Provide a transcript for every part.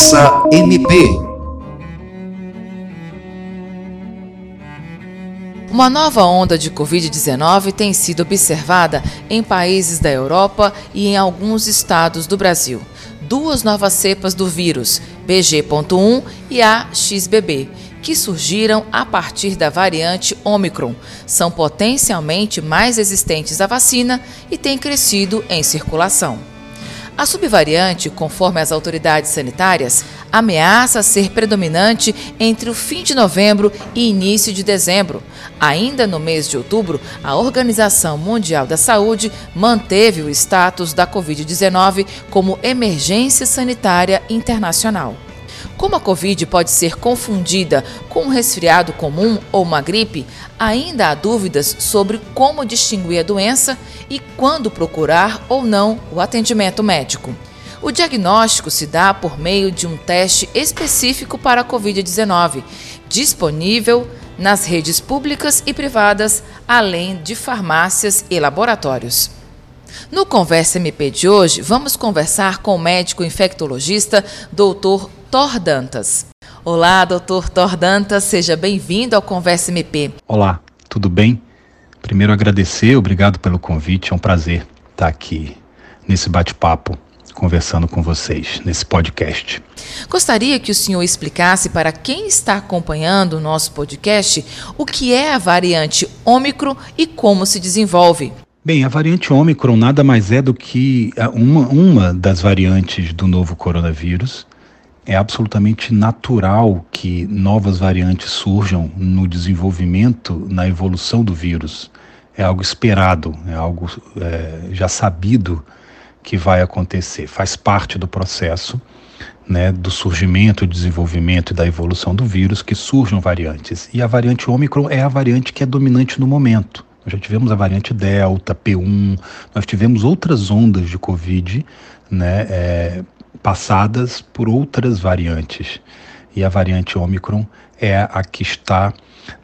Conversa MP. Uma nova onda de Covid-19 tem sido observada em países da Europa e em alguns estados do Brasil. Duas novas cepas do vírus, BG.1 e a XBB, que surgiram a partir da variante Omicron, são potencialmente mais resistentes à vacina e têm crescido em circulação. A subvariante, conforme as autoridades sanitárias, ameaça ser predominante entre o fim de novembro e início de dezembro. Ainda no mês de outubro, a Organização Mundial da Saúde manteve o status da Covid-19 como emergência sanitária internacional. Como a Covid pode ser confundida com um resfriado comum ou uma gripe, ainda há dúvidas sobre como distinguir a doença e quando procurar ou não o atendimento médico. O diagnóstico se dá por meio de um teste específico para a Covid-19, disponível nas redes públicas e privadas, além de farmácias e laboratórios. No Conversa MP de hoje, vamos conversar com o médico infectologista Dr. Thor Dantas. Olá, doutor Thor Dantas, seja bem-vindo ao Conversa MP. Olá, tudo bem? Primeiro agradecer, obrigado pelo convite, é um prazer estar aqui nesse bate-papo conversando com vocês nesse podcast. Gostaria que o senhor explicasse para quem está acompanhando o nosso podcast o que é a variante Ômicron e como se desenvolve. Bem, a variante Ômicron nada mais é do que uma, uma das variantes do novo coronavírus é absolutamente natural que novas variantes surjam no desenvolvimento, na evolução do vírus. É algo esperado, é algo é, já sabido que vai acontecer. Faz parte do processo né, do surgimento, desenvolvimento e da evolução do vírus que surjam variantes. E a variante Ômicron é a variante que é dominante no momento. Nós já tivemos a variante Delta, P1, nós tivemos outras ondas de Covid, né, é, passadas por outras variantes. E a variante Omicron é a que está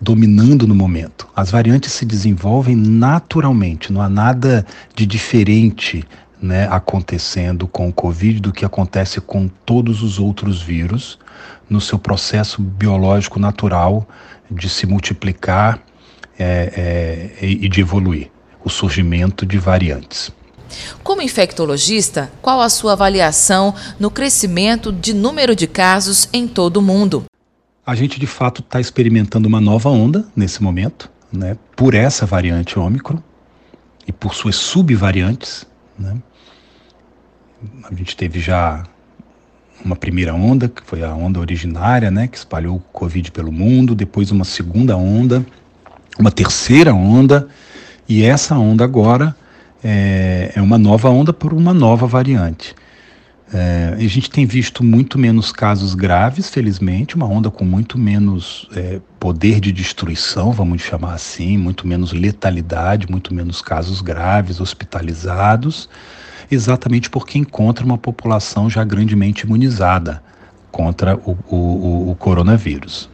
dominando no momento. As variantes se desenvolvem naturalmente, não há nada de diferente né, acontecendo com o Covid do que acontece com todos os outros vírus no seu processo biológico natural de se multiplicar é, é, e de evoluir o surgimento de variantes. Como infectologista, qual a sua avaliação no crescimento de número de casos em todo o mundo? A gente de fato está experimentando uma nova onda nesse momento, né, por essa variante Ômicron e por suas subvariantes. Né. A gente teve já uma primeira onda, que foi a onda originária, né, que espalhou o Covid pelo mundo, depois uma segunda onda, uma terceira onda, e essa onda agora é, é uma nova onda por uma nova variante. É, a gente tem visto muito menos casos graves, felizmente, uma onda com muito menos é, poder de destruição, vamos chamar assim, muito menos letalidade, muito menos casos graves, hospitalizados, exatamente porque encontra uma população já grandemente imunizada contra o, o, o coronavírus.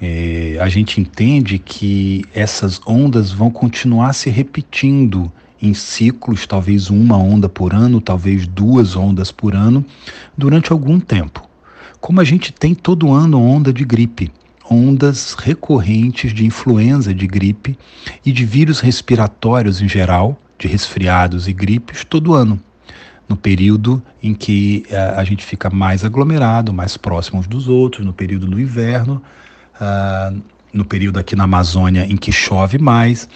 É, a gente entende que essas ondas vão continuar se repetindo em ciclos, talvez uma onda por ano, talvez duas ondas por ano, durante algum tempo. Como a gente tem todo ano onda de gripe, ondas recorrentes de influenza de gripe e de vírus respiratórios em geral, de resfriados e gripes, todo ano no período em que uh, a gente fica mais aglomerado, mais próximo uns dos outros, no período do inverno, uh, no período aqui na Amazônia em que chove mais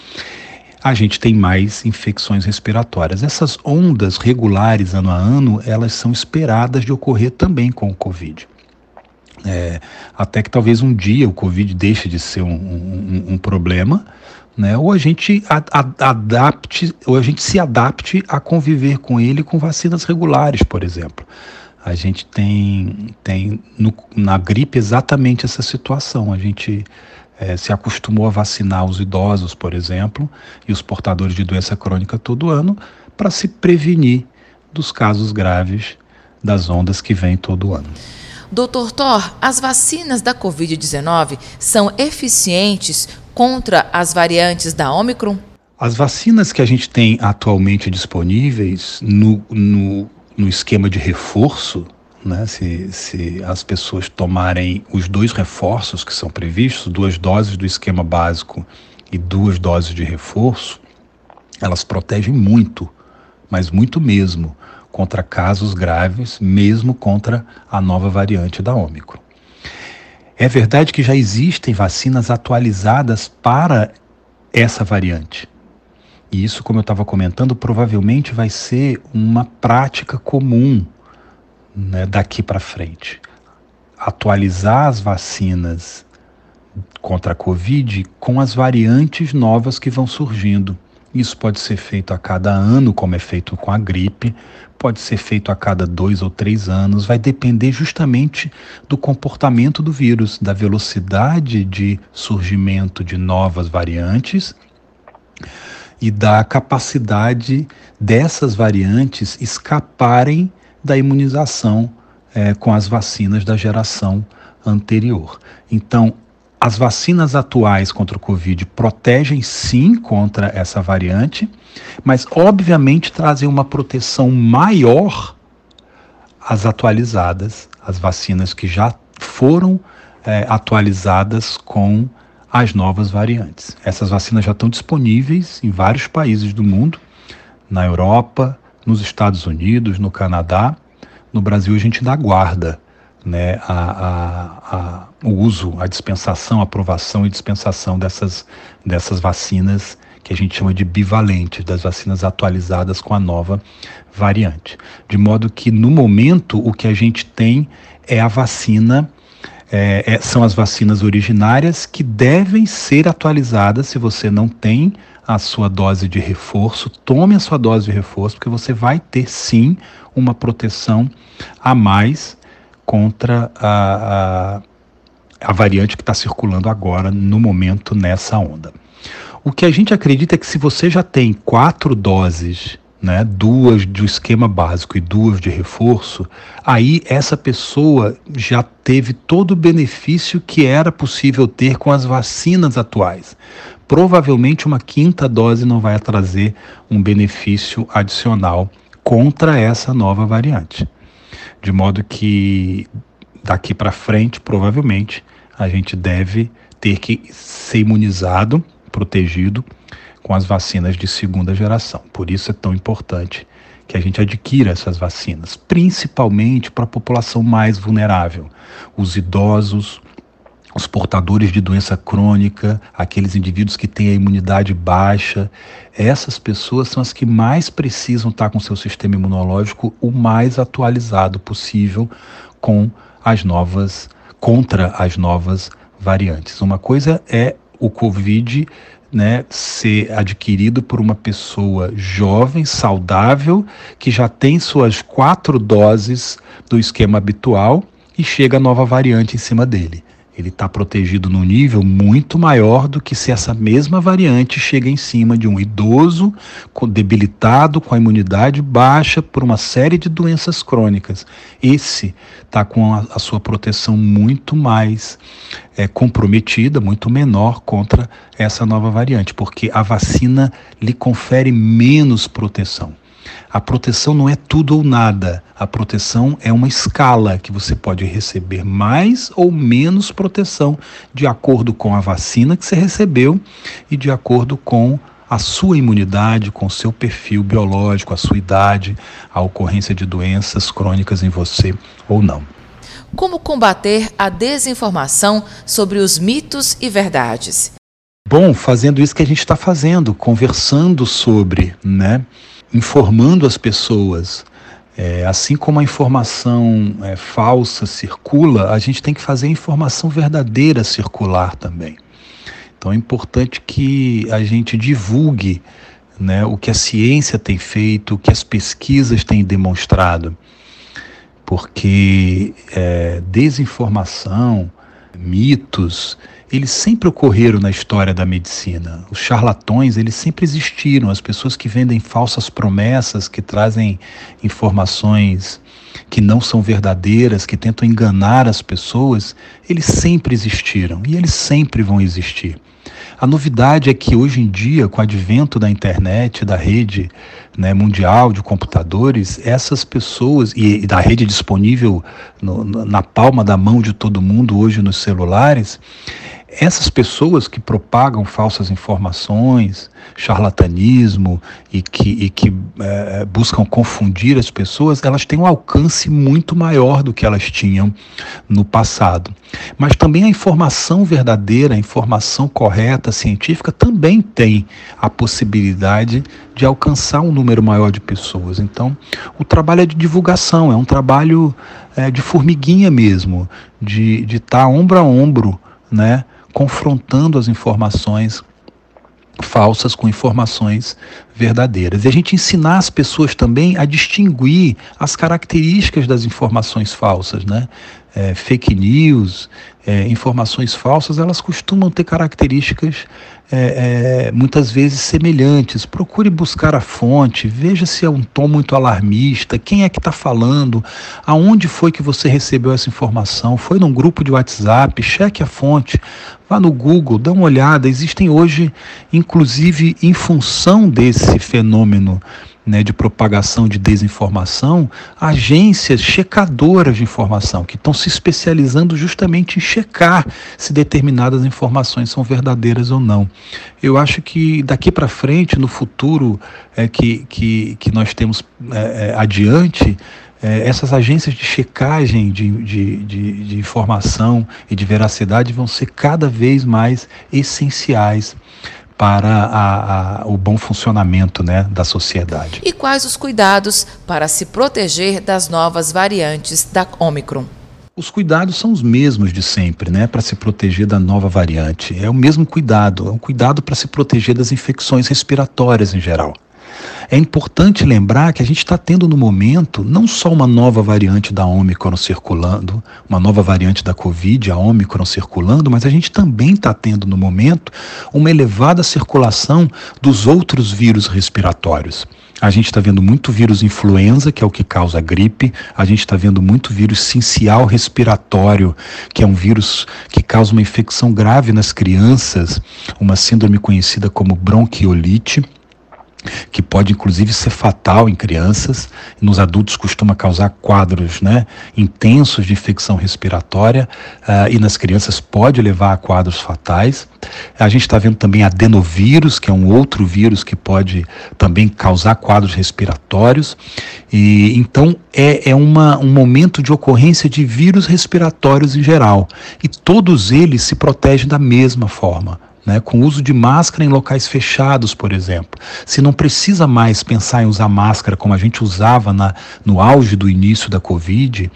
a gente tem mais infecções respiratórias. Essas ondas regulares ano a ano, elas são esperadas de ocorrer também com o Covid. É, até que talvez um dia o Covid deixe de ser um, um, um problema, né? Ou a gente adapte, ou a gente se adapte a conviver com ele com vacinas regulares, por exemplo. A gente tem, tem no, na gripe exatamente essa situação. A gente é, se acostumou a vacinar os idosos, por exemplo, e os portadores de doença crônica todo ano, para se prevenir dos casos graves das ondas que vêm todo ano. Doutor Thor, as vacinas da Covid-19 são eficientes contra as variantes da Omicron? As vacinas que a gente tem atualmente disponíveis no, no, no esquema de reforço né, se, se as pessoas tomarem os dois reforços que são previstos, duas doses do esquema básico e duas doses de reforço, elas protegem muito, mas muito mesmo, contra casos graves, mesmo contra a nova variante da Ômicron. É verdade que já existem vacinas atualizadas para essa variante. E isso, como eu estava comentando, provavelmente vai ser uma prática comum né, daqui para frente. Atualizar as vacinas contra a Covid com as variantes novas que vão surgindo. Isso pode ser feito a cada ano, como é feito com a gripe, pode ser feito a cada dois ou três anos, vai depender justamente do comportamento do vírus, da velocidade de surgimento de novas variantes e da capacidade dessas variantes escaparem da imunização é, com as vacinas da geração anterior. Então, as vacinas atuais contra o Covid protegem sim contra essa variante, mas obviamente trazem uma proteção maior às atualizadas, as vacinas que já foram é, atualizadas com as novas variantes. Essas vacinas já estão disponíveis em vários países do mundo, na Europa, nos Estados Unidos, no Canadá. No Brasil a gente dá guarda né, a, a, a, o uso, a dispensação, a aprovação e dispensação dessas, dessas vacinas que a gente chama de bivalentes, das vacinas atualizadas com a nova variante. De modo que, no momento, o que a gente tem é a vacina é, é, são as vacinas originárias que devem ser atualizadas se você não tem a sua dose de reforço, tome a sua dose de reforço, porque você vai ter sim uma proteção a mais contra a, a, a variante que está circulando agora, no momento, nessa onda. O que a gente acredita é que se você já tem quatro doses né, duas do esquema básico e duas de reforço, aí essa pessoa já teve todo o benefício que era possível ter com as vacinas atuais. Provavelmente uma quinta dose não vai trazer um benefício adicional contra essa nova variante. De modo que daqui para frente, provavelmente, a gente deve ter que ser imunizado, protegido com as vacinas de segunda geração. Por isso é tão importante que a gente adquira essas vacinas, principalmente para a população mais vulnerável, os idosos, os portadores de doença crônica, aqueles indivíduos que têm a imunidade baixa, essas pessoas são as que mais precisam estar com seu sistema imunológico o mais atualizado possível com as novas contra as novas variantes. Uma coisa é o COVID né, ser adquirido por uma pessoa jovem, saudável, que já tem suas quatro doses do esquema habitual e chega a nova variante em cima dele ele está protegido num nível muito maior do que se essa mesma variante chega em cima de um idoso debilitado, com a imunidade baixa por uma série de doenças crônicas. Esse está com a, a, sua proteção muito mais é, comprometida, muito menor contra essa nova variante, porque a vacina lhe confere menos proteção. A proteção não é tudo ou nada. A proteção é uma escala que você pode receber mais ou menos proteção de acordo com a vacina que você recebeu e de acordo com a sua imunidade, com o seu perfil biológico, a sua idade, a ocorrência de doenças crônicas em você ou não. Como combater a desinformação sobre os mitos e verdades? Bom, fazendo isso que a gente está fazendo, conversando sobre, né? Informando as pessoas. É, assim como a informação é, falsa circula, a gente tem que fazer a informação verdadeira circular também. Então é importante que a gente divulgue né, o que a ciência tem feito, o que as pesquisas têm demonstrado, porque é, desinformação, mitos, eles sempre ocorreram na história da medicina. Os charlatões, eles sempre existiram. As pessoas que vendem falsas promessas, que trazem informações que não são verdadeiras, que tentam enganar as pessoas, eles sempre existiram e eles sempre vão existir. A novidade é que hoje em dia, com o advento da internet, da rede né, mundial de computadores, essas pessoas, e, e da rede disponível no, na palma da mão de todo mundo hoje nos celulares, essas pessoas que propagam falsas informações, charlatanismo e que, e que é, buscam confundir as pessoas, elas têm um alcance muito maior do que elas tinham no passado. Mas também a informação verdadeira, a informação correta, científica, também tem a possibilidade de alcançar um número maior de pessoas. Então, o trabalho é de divulgação, é um trabalho é, de formiguinha mesmo, de estar tá ombro a ombro, né? Confrontando as informações falsas com informações verdadeiras. E a gente ensinar as pessoas também a distinguir as características das informações falsas, né? É, fake news, é, informações falsas, elas costumam ter características é, é, muitas vezes semelhantes. Procure buscar a fonte, veja se é um tom muito alarmista, quem é que está falando, aonde foi que você recebeu essa informação, foi num grupo de WhatsApp, cheque a fonte, vá no Google, dá uma olhada. Existem hoje, inclusive em função desse fenômeno né, de propagação de desinformação, agências checadoras de informação que estão se especializando justamente em checar se determinadas informações são verdadeiras ou não. Eu acho que daqui para frente, no futuro é, que, que, que nós temos é, é, adiante, é, essas agências de checagem de, de, de, de informação e de veracidade vão ser cada vez mais essenciais para a, a, o bom funcionamento né, da sociedade. E quais os cuidados para se proteger das novas variantes da Omicron? Os cuidados são os mesmos de sempre, né, para se proteger da nova variante. É o mesmo cuidado, é um cuidado para se proteger das infecções respiratórias em geral. É importante lembrar que a gente está tendo no momento não só uma nova variante da Omicron circulando, uma nova variante da Covid, a Omicron circulando, mas a gente também está tendo no momento uma elevada circulação dos outros vírus respiratórios. A gente está vendo muito vírus influenza, que é o que causa gripe. A gente está vendo muito vírus sincial respiratório, que é um vírus que causa uma infecção grave nas crianças, uma síndrome conhecida como bronquiolite que pode inclusive ser fatal em crianças, nos adultos costuma causar quadros né, intensos de infecção respiratória uh, e nas crianças pode levar a quadros fatais. A gente está vendo também adenovírus, que é um outro vírus que pode também causar quadros respiratórios. E então é, é uma, um momento de ocorrência de vírus respiratórios em geral. E todos eles se protegem da mesma forma né, com uso de máscara em locais fechados, por exemplo. Se não precisa mais pensar em usar máscara como a gente usava na, no auge do início da Covid,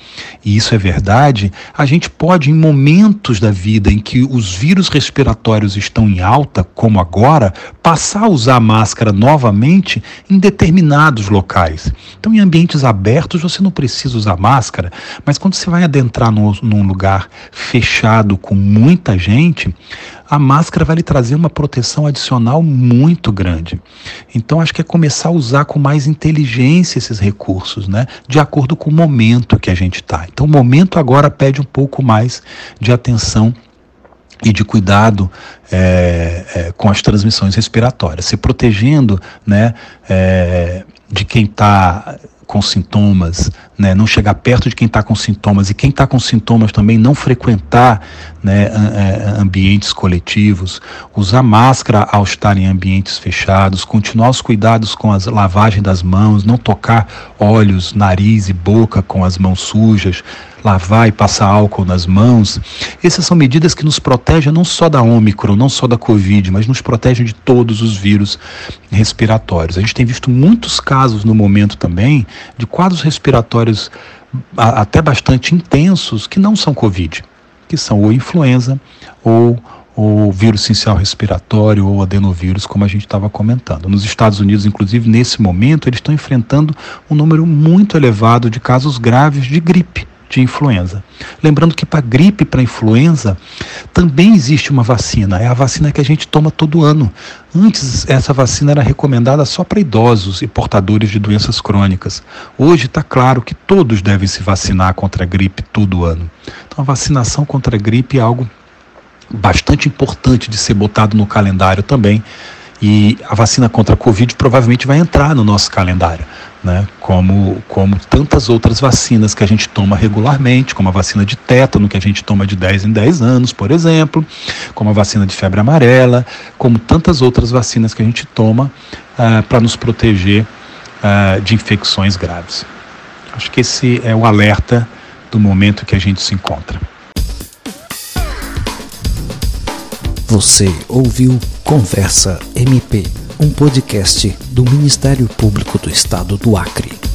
e isso é verdade, a gente pode, em momentos da vida em que os vírus respiratórios estão em alta, como agora, passar a usar máscara novamente em determinados locais. Então, em ambientes abertos, você não precisa usar máscara, mas quando você vai adentrar no, num lugar fechado com muita gente, a máscara vai lhe trazer uma proteção adicional muito grande. Então, acho que é começar a usar com mais inteligência esses recursos, né? De acordo com o momento que a gente está. Então, o momento agora pede um pouco mais de atenção e de cuidado é, é, com as transmissões respiratórias, se protegendo né, é, de quem está com sintomas, né, não chegar perto de quem está com sintomas. E quem está com sintomas também não frequentar né, é, ambientes coletivos, usar máscara ao estar em ambientes fechados, continuar os cuidados com a lavagem das mãos, não tocar olhos, nariz e boca com as mãos sujas, lavar e passar álcool nas mãos. Essas são medidas que nos protegem não só da Ômicron, não só da Covid, mas nos protegem de todos os vírus respiratórios. A gente tem visto muitos casos no momento também de quadros respiratórios até bastante intensos que não são Covid, que são ou influenza ou ou vírus sincial respiratório ou adenovírus, como a gente estava comentando. Nos Estados Unidos, inclusive, nesse momento, eles estão enfrentando um número muito elevado de casos graves de gripe de influenza. Lembrando que para gripe, para influenza, também existe uma vacina. É a vacina que a gente toma todo ano. Antes, essa vacina era recomendada só para idosos e portadores de doenças crônicas. Hoje está claro que todos devem se vacinar contra a gripe todo ano. Então, a vacinação contra a gripe é algo bastante importante de ser botado no calendário também. E a vacina contra a Covid provavelmente vai entrar no nosso calendário, né? como, como tantas outras vacinas que a gente toma regularmente, como a vacina de tétano, que a gente toma de 10 em 10 anos, por exemplo, como a vacina de febre amarela, como tantas outras vacinas que a gente toma ah, para nos proteger uh, de infecções graves. Acho que esse é o alerta do momento que a gente se encontra. Você ouviu Conversa MP, um podcast do Ministério Público do Estado do Acre.